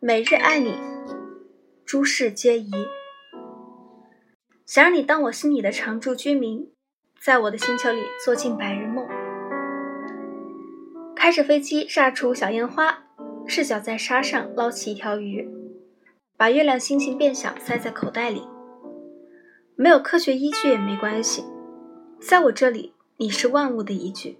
每日爱你，诸事皆宜。想让你当我心里的常驻居民，在我的星球里做尽白日梦。开着飞机炸出小烟花，赤脚在沙上捞起一条鱼，把月亮星星变小塞在口袋里。没有科学依据也没关系，在我这里，你是万物的依据。